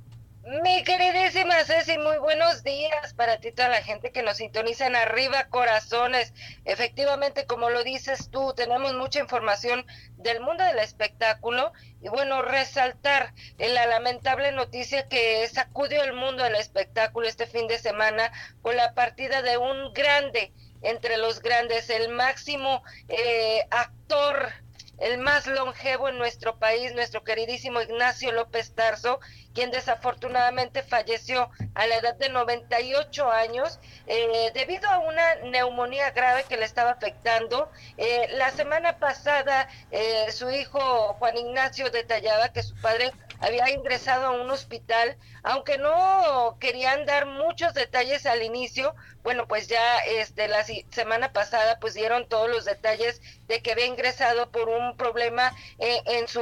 Mi queridísima Ceci, muy buenos días para ti, toda la gente que nos sintoniza en Arriba Corazones. Efectivamente, como lo dices tú, tenemos mucha información del mundo del espectáculo y bueno, resaltar la lamentable noticia que sacudió el mundo del espectáculo este fin de semana con la partida de un grande entre los grandes, el máximo eh, actor el más longevo en nuestro país, nuestro queridísimo Ignacio López Tarso, quien desafortunadamente falleció a la edad de 98 años eh, debido a una neumonía grave que le estaba afectando. Eh, la semana pasada eh, su hijo Juan Ignacio detallaba que su padre había ingresado a un hospital, aunque no querían dar muchos detalles al inicio, bueno, pues ya este la semana pasada pues dieron todos los detalles de que había ingresado por un problema en su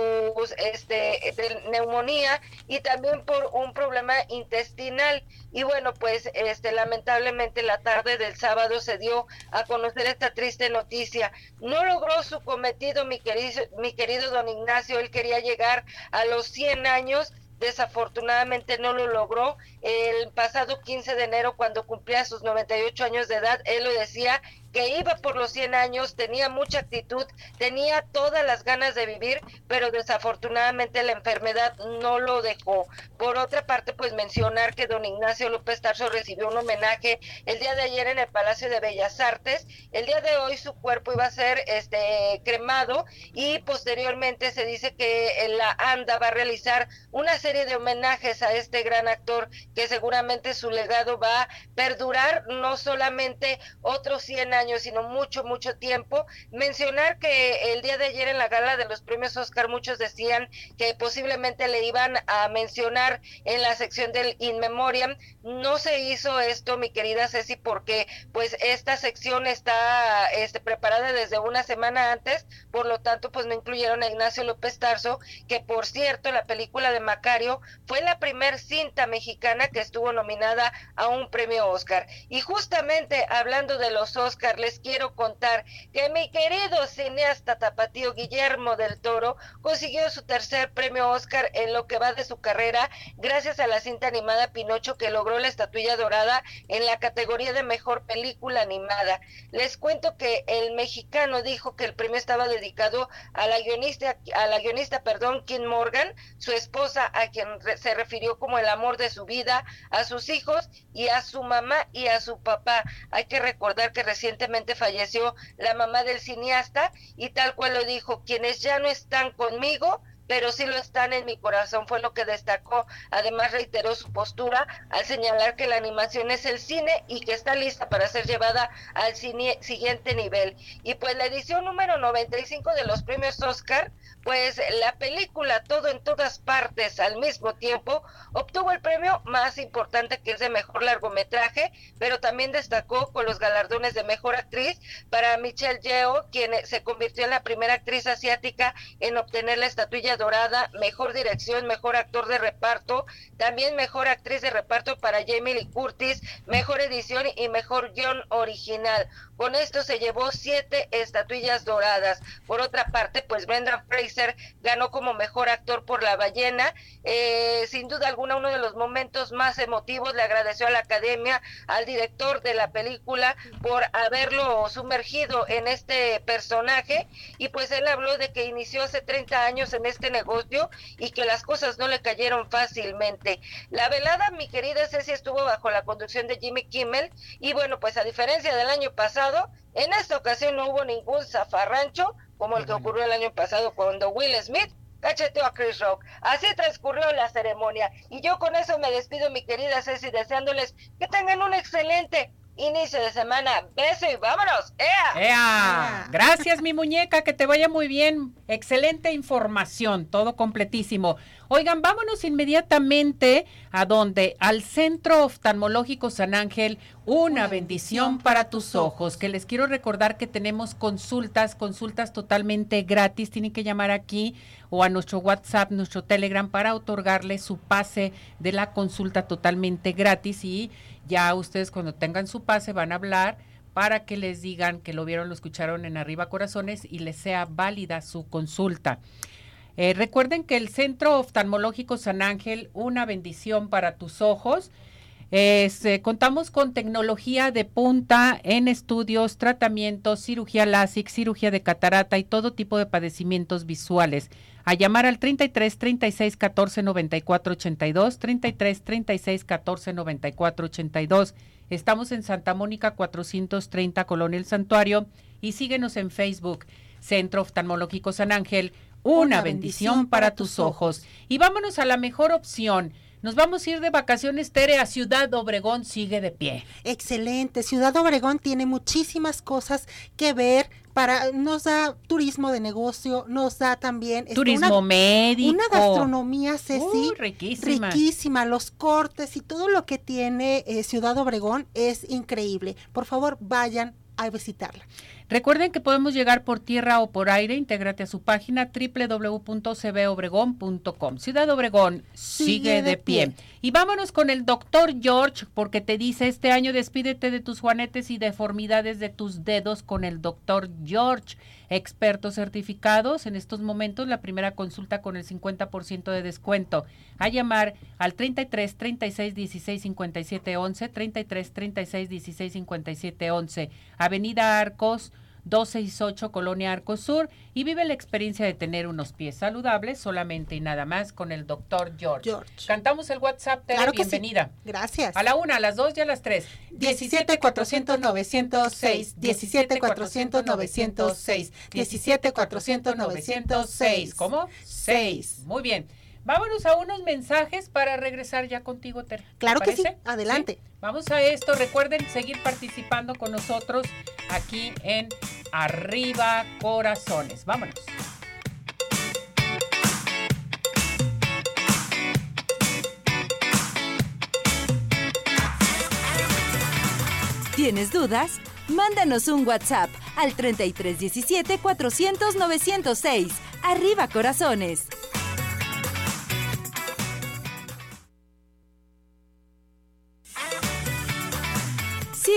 este neumonía y también por un problema intestinal y bueno, pues este lamentablemente la tarde del sábado se dio a conocer esta triste noticia. No logró su cometido mi querido mi querido don Ignacio, él quería llegar a los 100 años desafortunadamente no lo logró. El pasado 15 de enero, cuando cumplía sus 98 años de edad, él lo decía que iba por los 100 años, tenía mucha actitud, tenía todas las ganas de vivir, pero desafortunadamente la enfermedad no lo dejó. Por otra parte, pues mencionar que don Ignacio López Tarso recibió un homenaje el día de ayer en el Palacio de Bellas Artes. El día de hoy su cuerpo iba a ser este cremado y posteriormente se dice que la ANDA va a realizar una serie de homenajes a este gran actor que seguramente su legado va a perdurar no solamente otros 100 años, sino mucho, mucho tiempo. Mencionar que el día de ayer en la gala de los premios Oscar muchos decían que posiblemente le iban a mencionar en la sección del In Memoriam. No se hizo esto, mi querida Ceci, porque pues esta sección está este, preparada desde una semana antes, por lo tanto pues no incluyeron a Ignacio López Tarso, que por cierto la película de Macario fue la primer cinta mexicana que estuvo nominada a un premio Oscar. Y justamente hablando de los Oscar, les quiero contar que mi querido cineasta tapatío Guillermo del Toro consiguió su tercer premio Oscar en lo que va de su carrera gracias a la cinta animada Pinocho que logró la estatuilla dorada en la categoría de mejor película animada. Les cuento que el mexicano dijo que el premio estaba dedicado a la guionista, a la guionista, perdón, Kim Morgan, su esposa, a quien se refirió como el amor de su vida, a sus hijos y a su mamá y a su papá. Hay que recordar que recientemente falleció la mamá del cineasta y tal cual lo dijo, quienes ya no están conmigo, pero sí lo están en mi corazón, fue lo que destacó. Además reiteró su postura al señalar que la animación es el cine y que está lista para ser llevada al siguiente nivel. Y pues la edición número 95 de los premios Oscar, pues la película Todo en todas partes al mismo tiempo obtuvo el premio más importante que es de mejor largometraje, pero también destacó con los galardones de mejor actriz para Michelle Yeoh, quien se convirtió en la primera actriz asiática en obtener la estatuilla Dorada, mejor dirección, mejor actor de reparto, también mejor actriz de reparto para Jamie Curtis, mejor edición y mejor guion original. Con esto se llevó siete estatuillas doradas. Por otra parte, pues Brendan Fraser ganó como mejor actor por La ballena. Eh, sin duda alguna, uno de los momentos más emotivos. Le agradeció a la academia, al director de la película, por haberlo sumergido en este personaje. Y pues él habló de que inició hace 30 años en este negocio y que las cosas no le cayeron fácilmente. La velada, mi querida Ceci, estuvo bajo la conducción de Jimmy Kimmel. Y bueno, pues a diferencia del año pasado, en esta ocasión no hubo ningún zafarrancho como el que ocurrió el año pasado cuando Will Smith cacheteó a Chris Rock. Así transcurrió la ceremonia. Y yo con eso me despido, mi querida Ceci, deseándoles que tengan un excelente inicio de semana. Beso y vámonos. ¡Ea! ¡Ea! Gracias, mi muñeca, que te vaya muy bien. Excelente información, todo completísimo. Oigan, vámonos inmediatamente a donde al Centro Oftalmológico San Ángel, una bendición para tus ojos, que les quiero recordar que tenemos consultas, consultas totalmente gratis, tienen que llamar aquí o a nuestro WhatsApp, nuestro Telegram para otorgarle su pase de la consulta totalmente gratis y ya ustedes cuando tengan su pase van a hablar para que les digan que lo vieron, lo escucharon en Arriba Corazones y les sea válida su consulta. Eh, recuerden que el Centro Oftalmológico San Ángel, una bendición para tus ojos. contamos con tecnología de punta en estudios, tratamientos, cirugía láser, cirugía de catarata y todo tipo de padecimientos visuales. A llamar al 33 36 14 94 82, 33 36 14 94 82. Estamos en Santa Mónica 430 Colonia El Santuario y síguenos en Facebook, Centro Oftalmológico San Ángel una bendición para tus ojos. Y vámonos a la mejor opción. Nos vamos a ir de vacaciones, Tere, a Ciudad Obregón, sigue de pie. Excelente. Ciudad Obregón tiene muchísimas cosas que ver. Para, nos da turismo de negocio, nos da también este, turismo médico, una gastronomía, Ceci, uh, riquísima. riquísima, los cortes y todo lo que tiene eh, Ciudad Obregón es increíble. Por favor, vayan a visitarla. Recuerden que podemos llegar por tierra o por aire. Intégrate a su página www.cbobregón.com. Ciudad Obregón sigue, de, pie. Y vámonos con el doctor George, porque te dice este año despídete de tus juanetes y deformidades de tus dedos con el doctor George. Expertos certificados. En estos momentos la primera consulta con el 50% de descuento. A llamar al 33 36 16 57 11, 33 36 16 57 11. Avenida Arcos 268 Colonia Arco Sur y vive la experiencia de tener unos pies saludables solamente y nada más con el doctor George. Cantamos el WhatsApp, Tere, bienvenida. Gracias. A la una, a las dos y a las tres. 17 400 906, 17 400 906, 17 400 906. ¿Cómo? 6. Muy bien. Vámonos a unos mensajes para regresar ya contigo, Tere. Claro que sí, adelante. Vamos a esto. Recuerden seguir participando con nosotros aquí en Arriba Corazones. Vámonos. ¿Tienes dudas? Mándanos un WhatsApp al 3317 400 906. Arriba Corazones.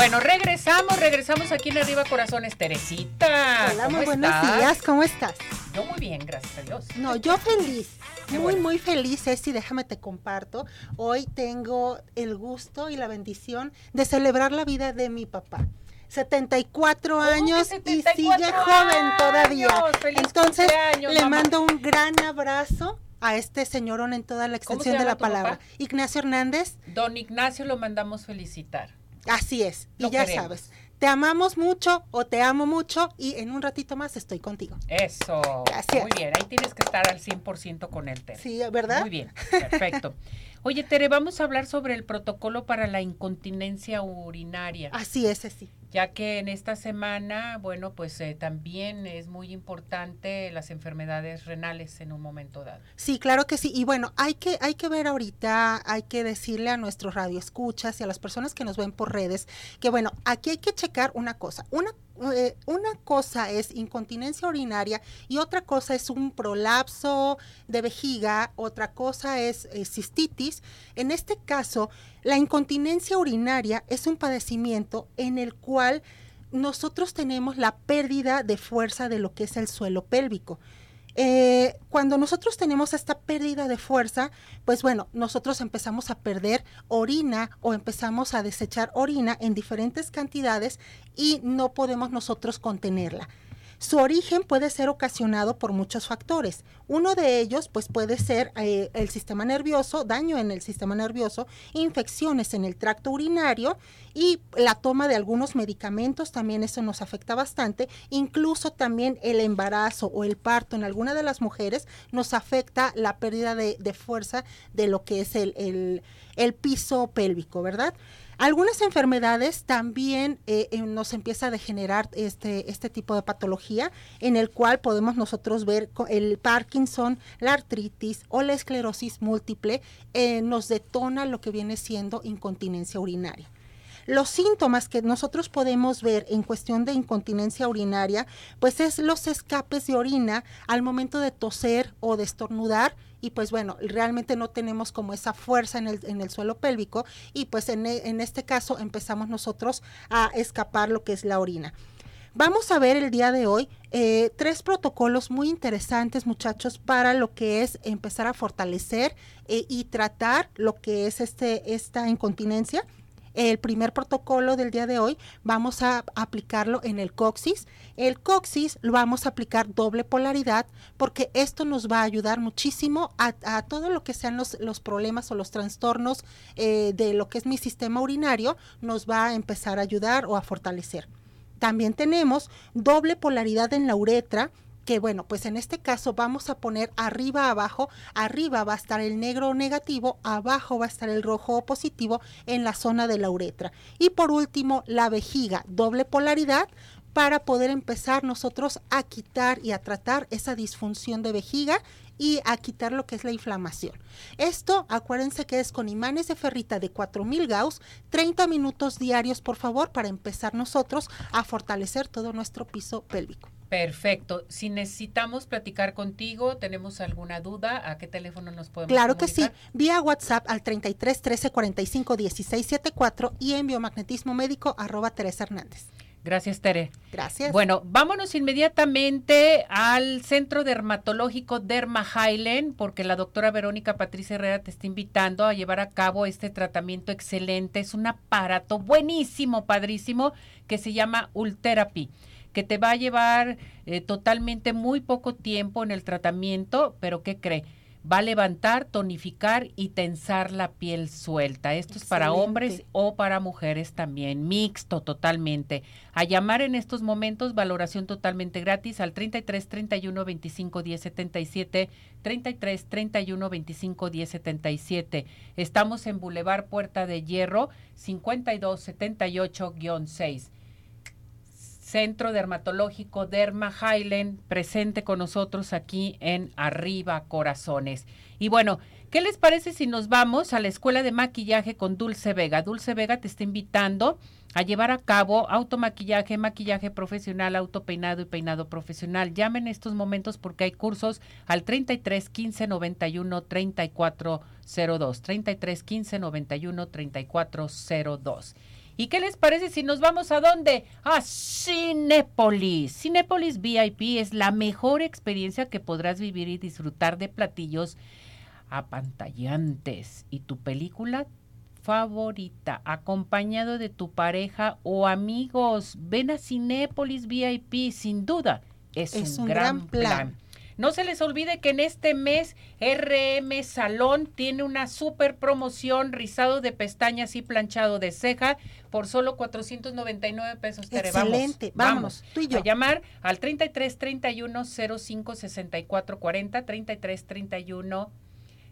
Bueno, regresamos, regresamos aquí en Arriba Corazones, Teresita. Hola, muy buenos días, ¿cómo estás? Yo muy bien, gracias a Dios. No, yo feliz muy, muy feliz, Ceci, déjame te comparto. Hoy tengo el gusto y la bendición de celebrar la vida de mi papá. 74 años y sigue joven todavía. Entonces, le mando un gran abrazo a este señorón en toda la extensión de la palabra. Ignacio Hernández. Don Ignacio lo mandamos felicitar. Así es, y ya sabes, te amamos mucho o te amo mucho y en un ratito más estoy contigo. Eso. Gracias. Muy bien, ahí tienes que estar al 100% con él, Tere. Sí, ¿verdad? Muy bien, perfecto. Oye, Tere, vamos a hablar sobre el protocolo para la incontinencia urinaria. Así es, sí. Ya que en esta semana, bueno, pues eh, también es muy importante las enfermedades renales en un momento dado. Sí, claro que sí. Y bueno, hay que, hay que ver ahorita, hay que decirle a nuestros radioescuchas y a las personas que nos ven por redes que, bueno, aquí hay que checar una cosa. Una eh, una cosa es incontinencia urinaria y otra cosa es un prolapso de vejiga, otra cosa es eh, cistitis. En este caso, la incontinencia urinaria es un padecimiento en el cual nosotros tenemos la pérdida de fuerza de lo que es el suelo pélvico. Eh, cuando nosotros tenemos esta pérdida de fuerza, pues bueno, nosotros empezamos a perder orina o empezamos a desechar orina en diferentes cantidades y no podemos nosotros contenerla. Su origen puede ser ocasionado por muchos factores. Uno de ellos pues puede ser eh, el sistema nervioso, daño en el sistema nervioso, infecciones en el tracto urinario y la toma de algunos medicamentos, también eso nos afecta bastante. Incluso también el embarazo o el parto en alguna de las mujeres nos afecta la pérdida de, fuerza de lo que es el, el piso pélvico, ¿verdad? Algunas enfermedades también eh, eh, nos empieza a degenerar este, este tipo de patología, en el cual podemos nosotros ver el Parkinson, la artritis o la esclerosis múltiple, eh, nos detona lo que viene siendo incontinencia urinaria. Los síntomas que nosotros podemos ver en cuestión de incontinencia urinaria, pues es los escapes de orina al momento de toser o de estornudar y pues bueno, realmente no tenemos como esa fuerza en el, en el suelo pélvico y pues en, en este caso empezamos nosotros a escapar lo que es la orina. Vamos a ver el día de hoy eh, tres protocolos muy interesantes, muchachos, para lo que es empezar a fortalecer eh, y tratar lo que es este, esta incontinencia el primer protocolo del día de hoy vamos a aplicarlo en el coxis. El coxis lo vamos a aplicar doble polaridad porque esto nos va a ayudar muchísimo a, todo lo que sean los, los, problemas o los trastornos eh, de lo que es mi sistema urinario, nos va a empezar a ayudar o a fortalecer. También tenemos doble polaridad en la uretra que bueno, pues en este caso vamos a poner arriba abajo, arriba va a estar el negro negativo, abajo va a estar el rojo positivo en la zona de la uretra. Y por último, la vejiga, doble polaridad para poder empezar nosotros a quitar y a tratar esa disfunción de vejiga y a quitar lo que es la inflamación. Esto, acuérdense que es con imanes de ferrita de 4000 Gauss, 30 minutos diarios, por favor, para empezar nosotros a fortalecer todo nuestro piso pélvico. Perfecto. Si necesitamos platicar contigo, tenemos alguna duda, ¿a qué teléfono nos podemos Claro que sí, vía WhatsApp al 33 13 45 16 74 y en biomagnetismo médico arroba Teresa Hernández. Gracias, Tere. Gracias. Bueno, vámonos inmediatamente al Centro Dermatológico Derma Highland, porque la doctora Verónica Patricia Herrera te está invitando a llevar a cabo este tratamiento excelente. Es un aparato buenísimo, padrísimo, que se llama Ultherapy que te va a llevar eh, totalmente muy poco tiempo en el tratamiento, pero ¿qué cree? Va a levantar, tonificar y tensar la piel suelta. Esto es para hombres o para mujeres también, mixto totalmente. A llamar en estos momentos, valoración totalmente gratis al 33 31 25 10 77, 33 31 25 10 77. Estamos en Boulevard Puerta de Hierro, 52 78-6. Centro Dermatológico Derma Highland, presente con nosotros aquí en Arriba Corazones. Y bueno, ¿qué les parece si nos vamos a la Escuela de Maquillaje con Dulce Vega? Dulce Vega te está invitando a llevar a cabo automaquillaje, maquillaje profesional, autopeinado y peinado profesional. Llamen en estos momentos porque hay cursos al 33 15 91 34 02. 33 15 91 34 02. ¿Y qué les parece si nos vamos a dónde? A Cinépolis. Cinépolis VIP es la mejor experiencia que podrás vivir y disfrutar de platillos apantallantes. ¿Y tu película? favorita, acompañado de tu pareja o amigos. Ven a Cinépolis VIP, sin duda. Es, un, gran, plan. No se les olvide que en este mes RM Salón tiene una super promoción, rizado de pestañas y planchado de ceja por solo 499 pesos. Excelente, vamos, tú y yo. A llamar al 33 31 05 64 40, 33 31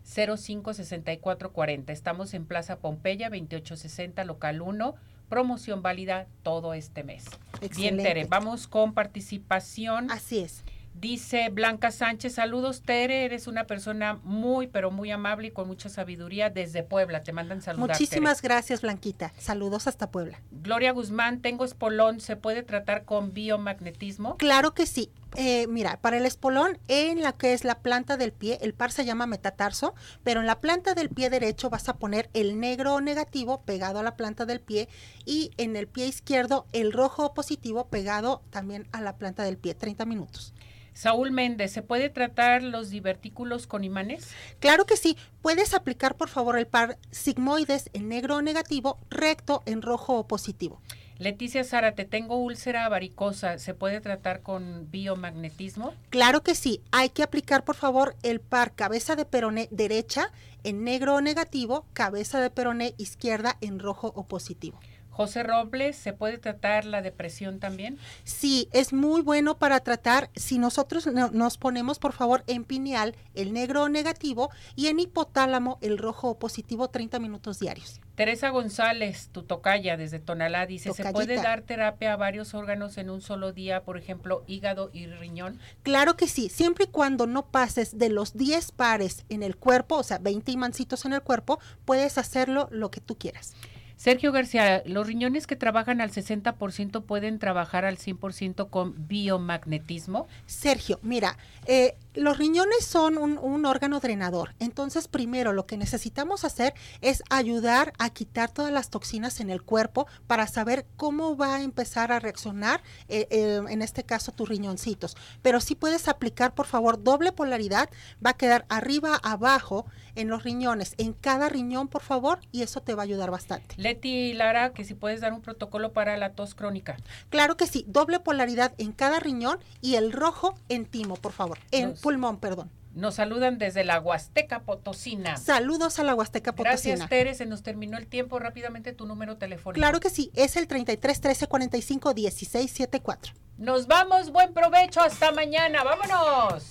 05 64 40. Estamos en Plaza Pompeya 2860 local 1 Promoción válida todo este mes. Excelente. Bien, Tere, vamos con participación. Así es. Dice Blanca Sánchez, saludos Tere, eres una persona muy, pero muy amable y con mucha sabiduría desde Puebla. Te mandan saludar. Muchísimas gracias, Blanquita. Saludos hasta Puebla. Gloria Guzmán, tengo espolón, ¿se puede tratar con biomagnetismo? Claro que sí. Eh, mira, para el espolón, en la que es la planta del pie, el par se llama metatarso, pero en la planta del pie derecho vas a poner el negro negativo pegado a la planta del pie y en el pie izquierdo el rojo positivo pegado también a la planta del pie, 30 minutos. Saúl Méndez, ¿se puede tratar los divertículos con imanes? Claro que sí. Puedes aplicar, por favor, el par sigmoides en negro o negativo, recto en rojo o positivo. Leticia Zárate, tengo úlcera varicosa, ¿se puede tratar con biomagnetismo? Claro que sí. Hay que aplicar, por favor, el par cabeza de peroné derecha en negro o negativo, cabeza de peroné izquierda en rojo o positivo. José Robles, ¿se puede tratar la depresión también? Sí, es muy bueno para tratar si nosotros no, nos ponemos, por favor, en pineal el negro o negativo y en hipotálamo el rojo o positivo 30 minutos diarios. Teresa González, tu tocaya desde Tonalá, dice, ¿se puede dar terapia a varios órganos en un solo día, por ejemplo, hígado y riñón? Claro que sí, siempre y cuando no pases de los 10 pares en el cuerpo, o sea, 20 imancitos en el cuerpo, puedes hacerlo lo que tú quieras. Sergio García, ¿los riñones que trabajan al 60% pueden trabajar al 100% con biomagnetismo? Sergio, mira, eh, los riñones son un, un, órgano drenador. Entonces, primero lo que necesitamos hacer es ayudar a quitar todas las toxinas en el cuerpo para saber cómo va a empezar a reaccionar, eh, eh, en este caso, tus riñoncitos. Pero si puedes aplicar, por favor, doble polaridad. Va a quedar arriba, abajo en los riñones, en cada riñón, por favor, y eso te va a ayudar bastante. Leti Lara, que si puedes dar un protocolo para la tos crónica. Claro que sí, doble polaridad en cada riñón y el rojo en timo, por favor, en pulmón, perdón. Nos saludan desde la Huasteca Potosina. Saludos a la Huasteca Potosina. Gracias, Tere, se nos terminó el tiempo. Rápidamente tu número telefónico. Claro que sí, es el 33 13 45 16 74. Nos vamos, buen provecho, hasta mañana, vámonos.